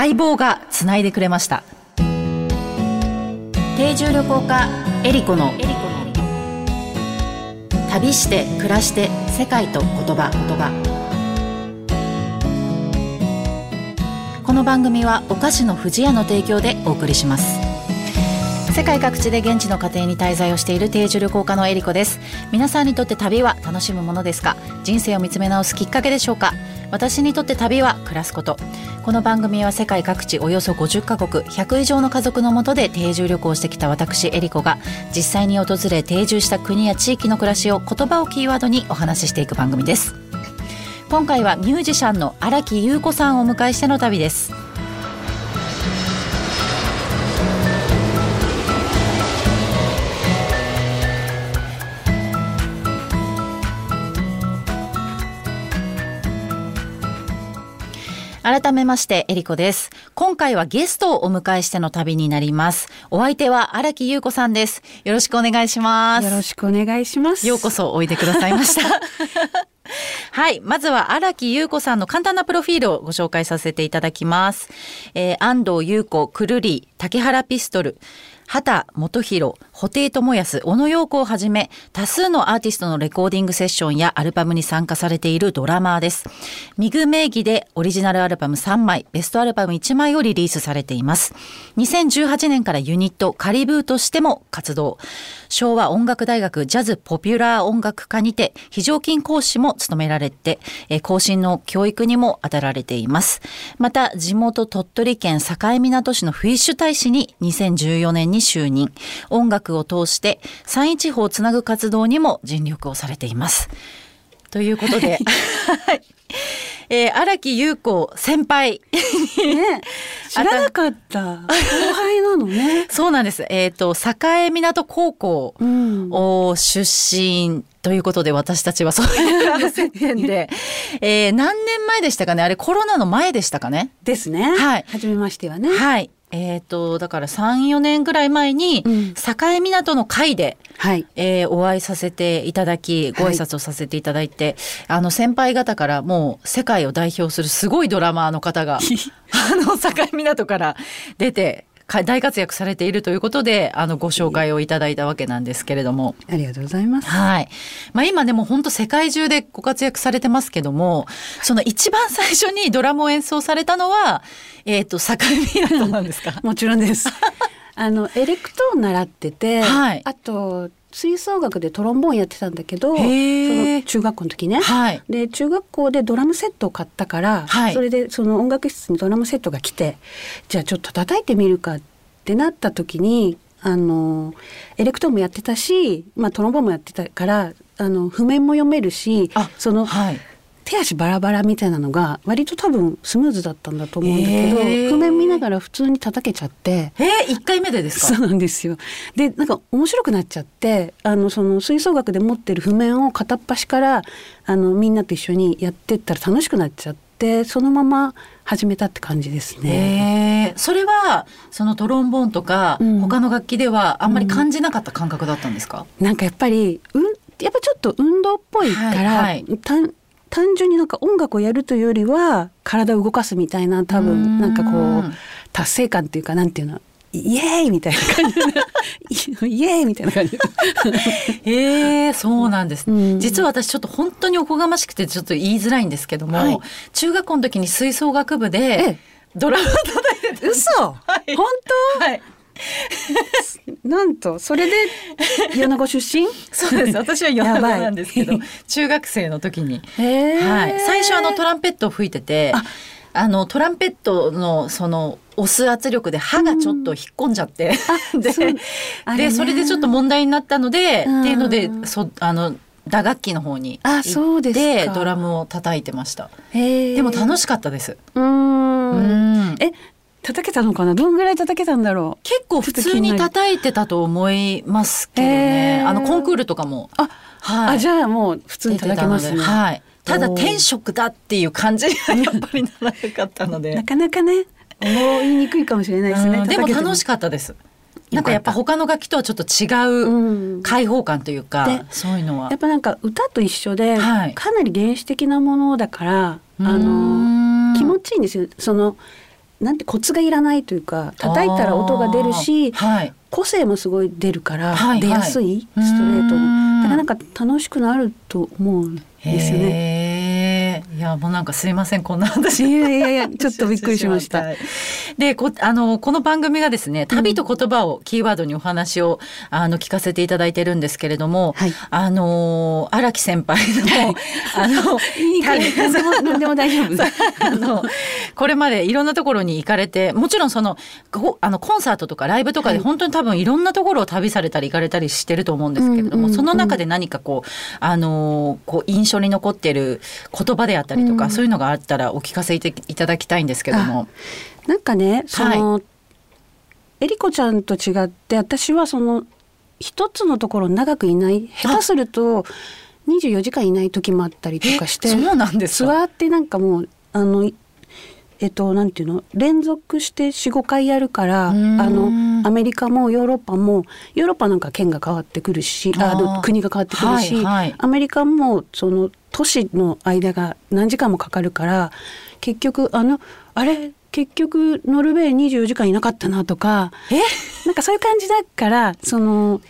相棒がつないでくれました。定住旅行家エリコの旅して暮らして世界と言葉言葉。この番組はお菓子の不二家の提供でお送りします。世界各地で現地の家庭に滞在をしている定住旅行家のエリコです。皆さんにとって旅は楽しむものですか？人生を見つめ直すきっかけでしょうか？私にとって旅は暮らすこと。この番組は世界各地およそ50カ国100以上の家族のもとで定住旅行してきた私エリコが実際に訪れ定住した国や地域の暮らしを言葉をキーワードにお話ししていく番組です。今回はミュージシャンの荒木優子さんをお迎えしての旅です。改めましてエリコです。今回はゲストをお迎えしての旅になります。お相手は荒木優子さんです。よろしくお願いします。よろしくお願いします。ようこそおいでくださいました。はい。まずは荒木優子さんの簡単なプロフィールをご紹介させていただきます、えー、安藤優子くるり竹原ピストル畑元弘、布袋寅泰、小野陽子をはじめ、多数のアーティストのレコーディングセッションやアルバムに参加されているドラマーです。ミグ名義でオリジナルアルバム3枚、ベストアルバム1枚をリリースされています。2018年からユニットカリブーとしても活動。昭和音楽大学ジャズポピュラー音楽科にて非常勤講師も務められて、更新の教育にも当たられています。また、地元鳥取県境港市のフィッシュ大使に2014年に就任。音楽を通して山陰地方をつなぐ活動にも尽力をされています。ということで、はい。えー、荒木優子先輩。ね、知らなかった。後輩なのね。そうなんです。えっ、ー、と、境港高校を出身ということで、私たちはそういう接点で、えー、何年前でしたかね？あれコロナの前でしたかね？ですね。はい。初めましてはね。はい。えっ、ー、と、だから3、4年ぐらい前に、うん、境港の会で、はい、えー、お会いさせていただき、ご挨拶をさせていただいて、はい、あの、先輩方からもう世界を代表するすごいドラマーの方が、あの、境港から出て、大活躍されているということであのご紹介をいただいたわけなんですけれどもありがとうございます。はい。まあ今でも本当世界中でご活躍されてますけども、その一番最初にドラムを演奏されたのはえっ、ー、と境港なんですか？もちろんです。あのエレクトーン習ってて、はい、あと吹奏楽でトロンボーンやってたんだけどその中学校の時ね、はい、で中学校でドラムセットを買ったから、はい、それでその音楽室にドラムセットが来てじゃあちょっと叩いてみるかってなった時にあのエレクトーンもやってたし、まあ、トロンボーンもやってたからあの譜面も読めるしその、はい、手足バラバラみたいなのが割と多分スムーズだったんだと思うんだけど譜面見ながら普通に叩けちゃって。えー、1回目でですか？そうなんですよ。でなんか面白くなっちゃってあのその吹奏楽で持ってる譜面を片っ端からあのみんなと一緒にやってったら楽しくなっちゃってそのまま始めたって感じですね。それはそのトロンボーンとか、うん、他の楽器ではあんまり感じなかった感覚だったんですか、うん、なんかやっぱり、うん、やっぱちょっと運動っぽいから、はいはい、単純になんか音楽をやるというよりは体を動かすみたいな多分なんかこう達成感っていうかなんていうのイエーイみたいな感じ イエーイみたいな感じえー、そうなんです、うん、実は私ちょっと本当におこがましくてちょっと言いづらいんですけども、はい、中学校の時に吹奏楽部でドラムを叩いてた嘘、はい、本当、はい なんとそれで米子出身？そうです。私は米子なんですけど 中学生の時に、はい、最初あのトランペットを吹いててあ。のトランペットのその押す圧力で歯がちょっと引っ込んじゃって、うん、でそでそれでちょっと問題になったので、うん、っていうのでそあの打楽器の方に行ってドラムを叩いてました。でも楽しかったです。うん。え叩けたのかな？どんぐらい叩けたんだろう？結構普通に叩いてたと思いますけどね。あのコンクールとかも。あ、はい、あじゃあもう普通に叩けますね。はい。ただ天職だっていう感じがやっぱりならなかったので。なかなかね思いにくいかもしれないですね。でも楽しかったです。なんかやっぱ他の楽器とはちょっと違う開放感というか、うん、そういうのは。やっぱなんか歌と一緒で、はい、かなり原始的なものだからあの気持ちいいんですよ。そのなんてコツがいらないというか叩いたら音が出るし、はい、個性もすごい出るから出やすい、はいはい、ストレート。にだからなんか楽しくなると思うんですよね。いやもうなんかすいませんこんな話。いやいやいやちょっとびっくりしました。でこあのこの番組がですね旅と言葉をキーワードにお話を、あの聞かせていただいてるんですけれども、はい、あの荒木先輩の、あの何でも何でも大丈夫。あのこれまでいろんなところに行かれてもちろんそのあのコンサートとかライブとかで本当に多分いろんなところを旅されたり行かれたりしてると思うんですけれども、その中で何かこうあのこう印象に残ってる言葉であったりとか、うん、そういうのがあったらお聞かせいただきたいんですけども。なんかねその、はい、えりこちゃんと違って私はその一つのところ長くいない下手すると24時間いない時もあったりとかしてそうなんですツアーってなんかもうあのえっと、なんていうの？連続して45回やるからあのアメリカもヨーロッパもヨーロッパなんか県が変わってくるしあの国が変わってくるし、はいはい、アメリカもその都市の間が何時間もかかるから結局あのあれ？結局ノルウェー24時間いなかったなとかえ？なんかそういう感じだからその。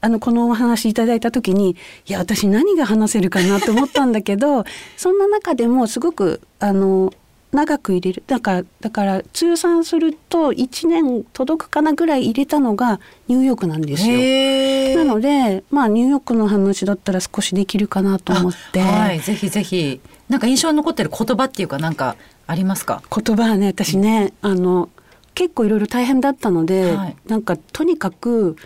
あのこのお話いただいた時にいや私何が話せるかなと思ったんだけど そんな中でもすごくあの長く入れるだからだから通算すると1年届くかなぐらい入れたのがニューヨークなんですよ。なのでまあニューヨークの話だったら少しできるかなと思って。はい、ぜひぜひなんか印象に残ってる言葉っていうかなんかありますか？言葉はね私ね、あの結構いろいろ大変だったので、はい、なんかとにかく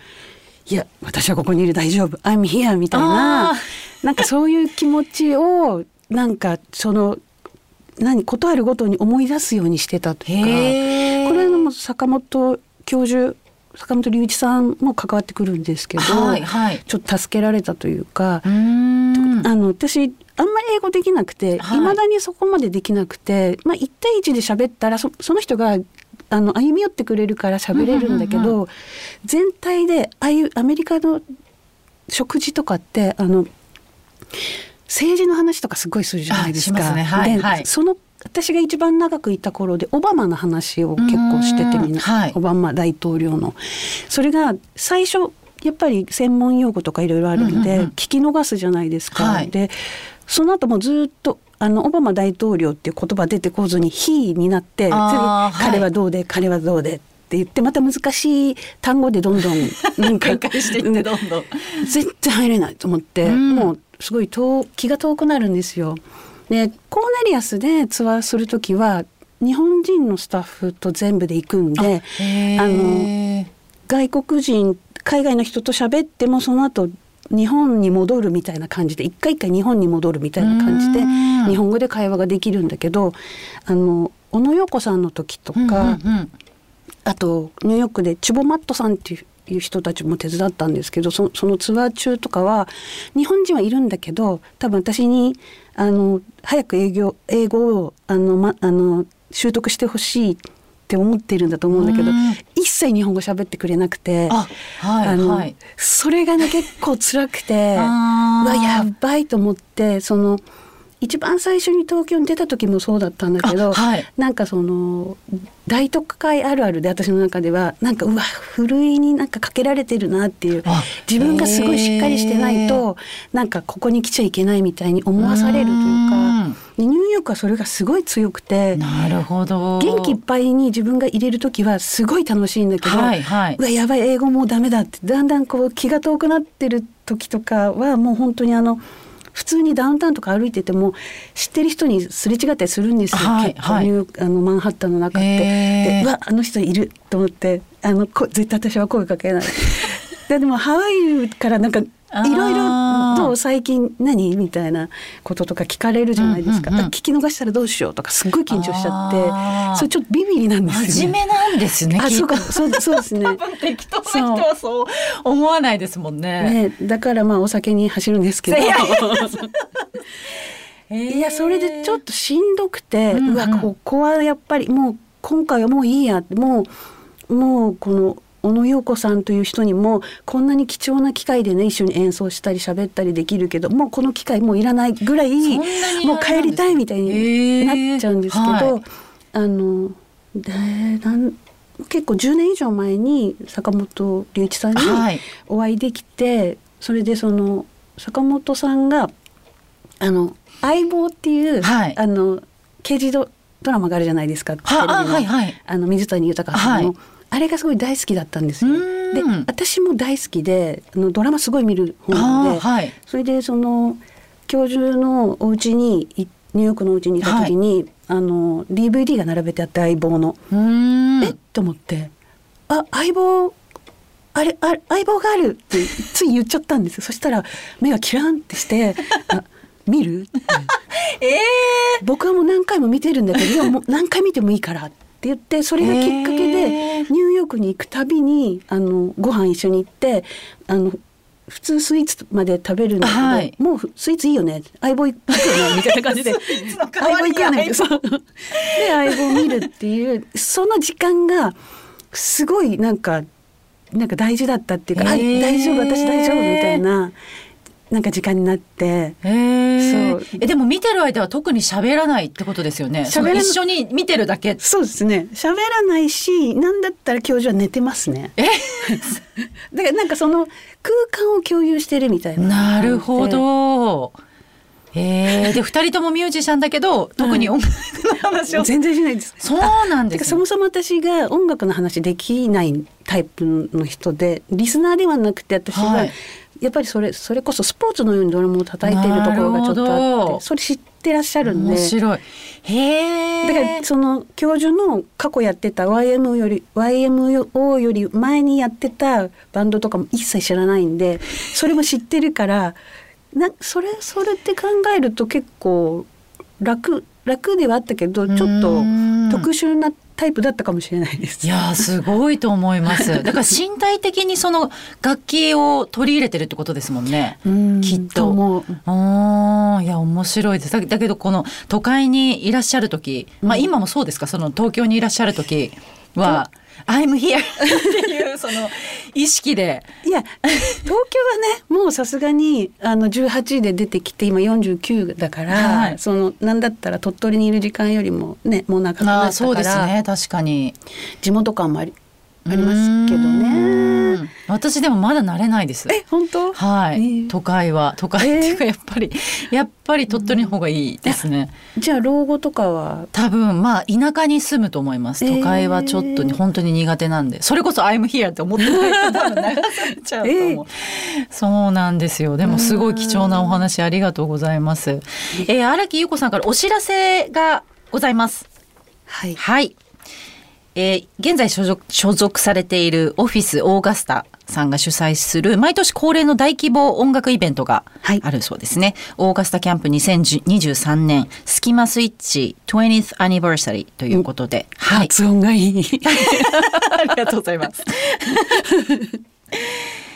いや私はここにいる大丈夫。I'm here みたいななんかそういう気持ちをなんかその何ことあるごとに思い出すようにしてたというかこれも坂本教授坂本龍一さんも関わってくるんですけど、はいはい、ちょっと助けられたというかあの私あんまり英語できなくていま、はい、だにそこまでできなくて、まあ、1対1で喋ったらその人があの歩み寄ってくれるから喋れるんだけど、うんうん、全体でああいうアメリカの食事とかってあの政治の話とかすごいするじゃないですか。すね。はいはい、その私が一番長くいた頃でオバマの話を結構しててみんな、はい、オバマ大統領の。それが最初やっぱり専門用語とかいろいろあるんで、聞き逃すじゃないですか。はい、でその後もずっとあのオバマ大統領っていう言葉出てこずに「he」になって次、彼はどうで、はい、彼はどうでって言ってまた難しい単語でどんどんなんかしていってどんどん。絶対入れないと思って、うん、もうすごい遠気が遠くなるんですよ。でコーネリアスでツアーする時は日本人のスタッフと全部で行くんであの外国人海外の人と喋ってもその後日本に戻るみたいな感じで一回一回日本に戻るみたいな感じで日本語で会話ができるんだけどあの小野洋子さんの時とか、あとニューヨークでチュボマットさんっていういう人たちも手伝ったんですけどそのツアー中とかは日本人はいるんだけど多分私にあの早く営業英語をあの、ま、あの習得してほしいって思っているんだと思うんだけど一切日本語喋ってくれなくてあ、はい、あの、はい、それがね結構辛くて うわやばいと思ってその。一番最初に東京に出た時もそうだったんだけど、はい、なんかその大都会あるあるで私の中ではなんかうわふるいになんかかけられてるなっていう自分がすごいしっかりしてないとなんかここに来ちゃいけないみたいに思わされるというかニューヨークはそれがすごい強くてなるほど元気いっぱいに自分が入れる時はすごい楽しいんだけど、はいはい、うわやばい英語もうダメだってだんだんこう気が遠くなってる時とかはもう本当にあの。普通にダウンタウンとか歩いてても知ってる人にすれ違ったりするんですよ、はい、はい、あのマンハッタンの中って。でうわあの人いると思ってあのこ絶対私は声かけない。ででもハワイからなんかいろいろと最近何みたいなこととか聞かれるじゃないですかうんうんうん、聞き逃したらどうしようとかすっごい緊張しちゃってそれちょっとビビりなんですよね。真面目なんですね。あそうかそうそうですね。適当な人はそう思わないですもんね。ねだからまあお酒に走るんですけど。いや それでちょっとしんどくて、うんうん、うわここはやっぱりもう今回はもういいやもうもうこの小野洋子さんという人にもこんなに貴重な機会でね一緒に演奏したり喋ったりできるけどもうこの機会もういらないぐらいもう帰りたいみたいになっちゃうんですけど、はい、あのでなん結構10年以上前に坂本龍一さんにお会いできて、はい、それでその坂本さんがあの相棒っていう、はい、あの刑事ドラマがあるじゃないですか。ははいはい、あの水谷豊さんの、はい、あれがすごい大好きだったんですよ。で私も大好きであのドラマすごい見る本で、はい、それでその教授のお家にニューヨークのお家にいた時に、あの DVD が並べてあって相棒の。え？っと思ってあ相棒あれあ相棒があるってつい言っちゃったんです そしたら目がキランってして「あ見る? 」えー、僕はもう何回も見てるんだけど何回見てもいいからって言ってそれがきっかけでニューヨークに行くたびにあのご飯一緒に行ってあの普通スイーツまで食べるんだけど、はい、もうスイーツいいよね。相棒行くよねみたいな感じで。相棒行くよねで相棒見るっていうその時間がすごいなんかなんか大事だったっていうか、あ大丈夫私大丈夫みたいななんか時間になって。そうえでも見てる間は特に喋らないってことですよね。喋一緒に見てるだけ。そうですね。喋らないし、なんだったら教授は寝てますね。え？だからなんかその空間を共有してるみたいな。なるほど。えー、で二人ともミュージシャンだけど特に音楽の話を、全然しないです。そうなんです、ね、そもそも私が音楽の話できないタイプの人でリスナーではなくて私は、はいやっぱりそれそれこそスポーツのようにドラムを叩いているところがちょっとあってそれ知ってらっしゃるんで。面白い。へだからその教授の過去やってた YMO より YMO より前にやってたバンドとかも一切知らないんでそれも知ってるからなそれそれって考えると結構楽楽ではあったけどちょっと特殊なタイプだったかもしれないです。いやすごいと思います。だから身体的にその楽器を取り入れてるってことですもんね。んきっと。ああいや面白いです。だけどこの都会にいらっしゃる時、まあ今もそうですか？その東京にいらっしゃる時は。I'm here っていうその意識で。いや東京はね もうさすがにあの18で出てきて今49だから、はい、そのなんだったら鳥取にいる時間よりもねもう長くなったからそうですね確かに地元感もありありますけどね。私でもまだ慣れないです。え、本当？はい。えー、都会は都会っていうかやっぱり、えー、やっぱり鳥取の方がいいですね。じゃあ老後とかは？多分まあ田舎に住むと思います。都会はちょっと、本当に苦手なんで、それこそ I'm here って思ってないと多分流されちゃうと思う。えー、そうなんですよ。でもすごい貴重なお話ありがとうございます。えー、荒木優子さんからお知らせがございます。はい。はい。えー、現在所属所属されているオフィスオーガスタさんが主催する毎年恒例の大規模音楽イベントがあるそうですね。はい、オーガスタキャンプ2023年スキマスイッチ 20th Anniversary ということで。はい、発音がいい。ありがとうございます。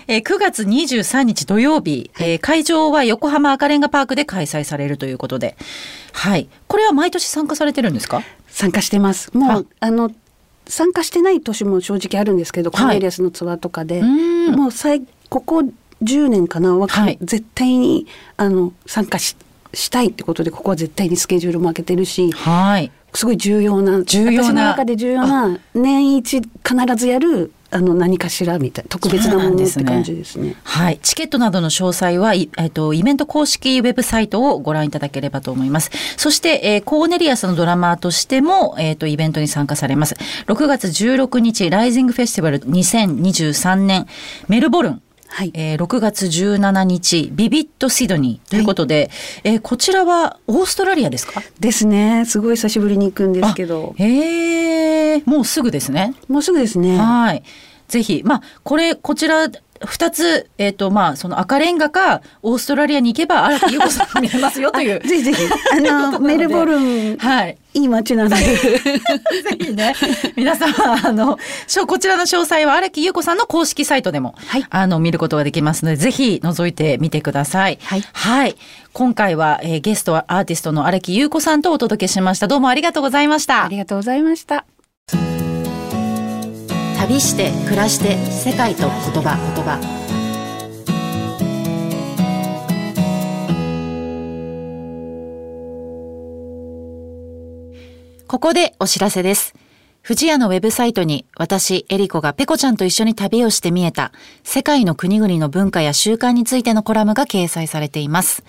えー、9月23日土曜日、えー、会場は横浜赤レンガパークで開催されるということで、はい、これは毎年参加されてるんですか？参加してます。もうあの参加してない年も正直あるんですけど、はい、カネリアスのツアーとかで。もう最ここ10年かなは、はい、絶対にあの参加ししたいってことでここは絶対にスケジュールも開けてるし、はい、すごい重要な重要な。私の中で重要な年一必ずやるあの何かしらみたいな特別なものって感じですね。ねはい、チケットなどの詳細はえっ、とイベント公式ウェブサイトをご覧いただければと思います。そして、えー、コーネリアスのドラマーとしてもえっ、ー、とイベントに参加されます。6月16日ライジングフェスティバル2023年メルボルンはい、えー、6月17日ビビットシドニーということで、はい、えー、こちらはオーストラリアですか？ですね。すごい久しぶりに行くんですけど。へえもうすぐですね。もうすぐですね。はい。ぜひまあこれこちら二つ、えっ、ー、と、まあ、その赤レンガか、オーストラリアに行けば、荒木優子さん見れますよという。ぜひぜひ。あの、メルボルン。はい。いい街なので。ぜひね、皆さん、あの、こちらの詳細は荒木優子さんの公式サイトでも、はい、あの、見ることができますので、ぜひ覗いてみてください。はい。はい。今回は、えー、ゲストはアーティストの荒木優子さんとお届けしました。どうもありがとうございました。ありがとうございました。旅して暮らして世界と言葉言葉ここでお知らせです富士屋のウェブサイトに私、エリコがペコちゃんと一緒に旅をして見えた世界の国々の文化や習慣についてのコラムが掲載されています。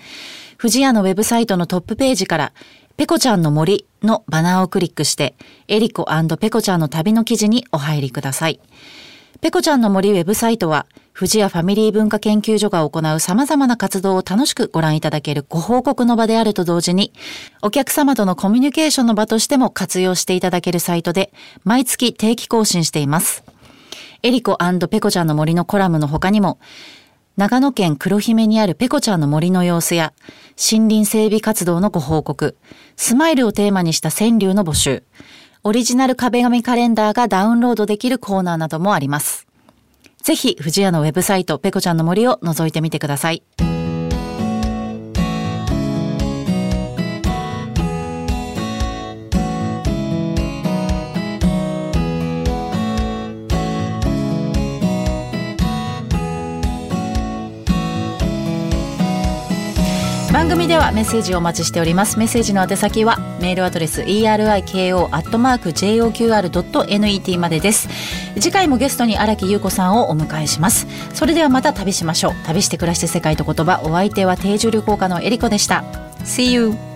富士屋のウェブサイトのトップページからペコちゃんの森のバナーをクリックしてエリコペコちゃんの旅の記事にお入りください。ペコちゃんの森ウェブサイトは富士屋ファミリー文化研究所が行う様々な活動を楽しくご覧いただけるご報告の場であると同時に、お客様とのコミュニケーションの場としても活用していただけるサイトで、毎月定期更新しています。エリコペコちゃんの森のコラムの他にも、長野県黒姫にあるペコちゃんの森の様子や、森林整備活動のご報告、スマイルをテーマにした川柳の募集、オリジナル壁紙カレンダーがダウンロードできるコーナーなどもあります。ぜひ、藤屋のウェブサイト、ペコちゃんの森を覗いてみてください。番組ではメッセージをお待ちしております。メッセージの宛先はメールアドレス eriko.joqr.net までです。次回もゲストに荒木優子さんをお迎えします。それではまた旅しましょう。旅して暮らして世界と言葉。お相手は定住旅行家のえりこでした。See you